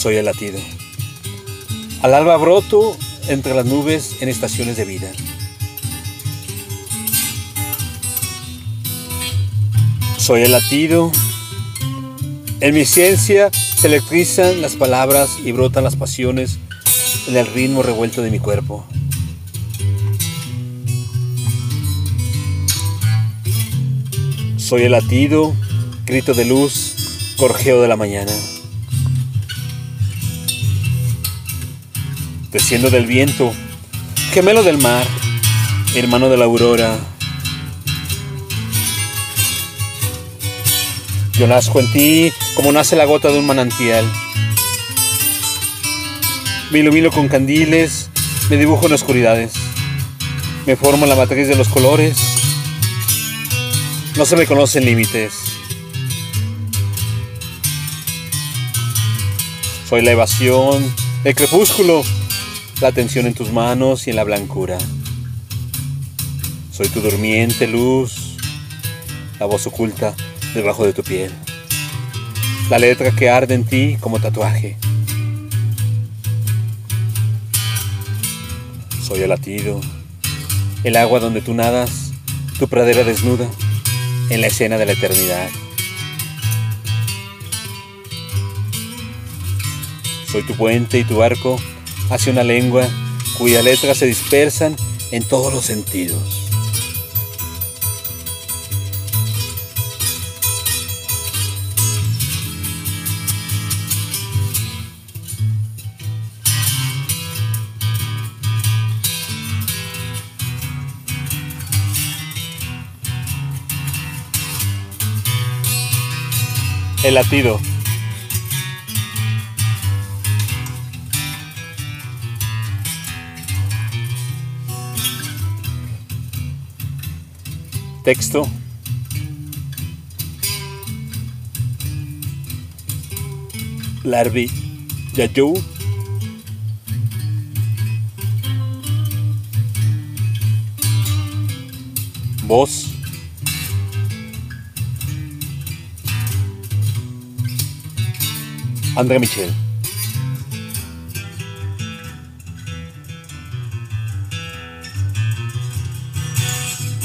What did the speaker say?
Soy el latido. Al alba broto entre las nubes en estaciones de vida. Soy el latido. En mi ciencia se electrizan las palabras y brotan las pasiones en el ritmo revuelto de mi cuerpo. Soy el latido, grito de luz, corjeo de la mañana. Desciendo del viento, gemelo del mar, hermano de la aurora. Yo nazco en ti como nace la gota de un manantial. Me ilumino con candiles, me dibujo en oscuridades. Me formo en la matriz de los colores. No se me conocen límites. Soy la evasión, el crepúsculo, la tensión en tus manos y en la blancura. Soy tu durmiente luz, la voz oculta debajo de tu piel, la letra que arde en ti como tatuaje. Soy el latido, el agua donde tú nadas, tu pradera desnuda, en la escena de la eternidad. Soy tu puente y tu arco hacia una lengua cuyas letras se dispersan en todos los sentidos. El latido. Texto. Larvi Yayu. Voz. André Michel.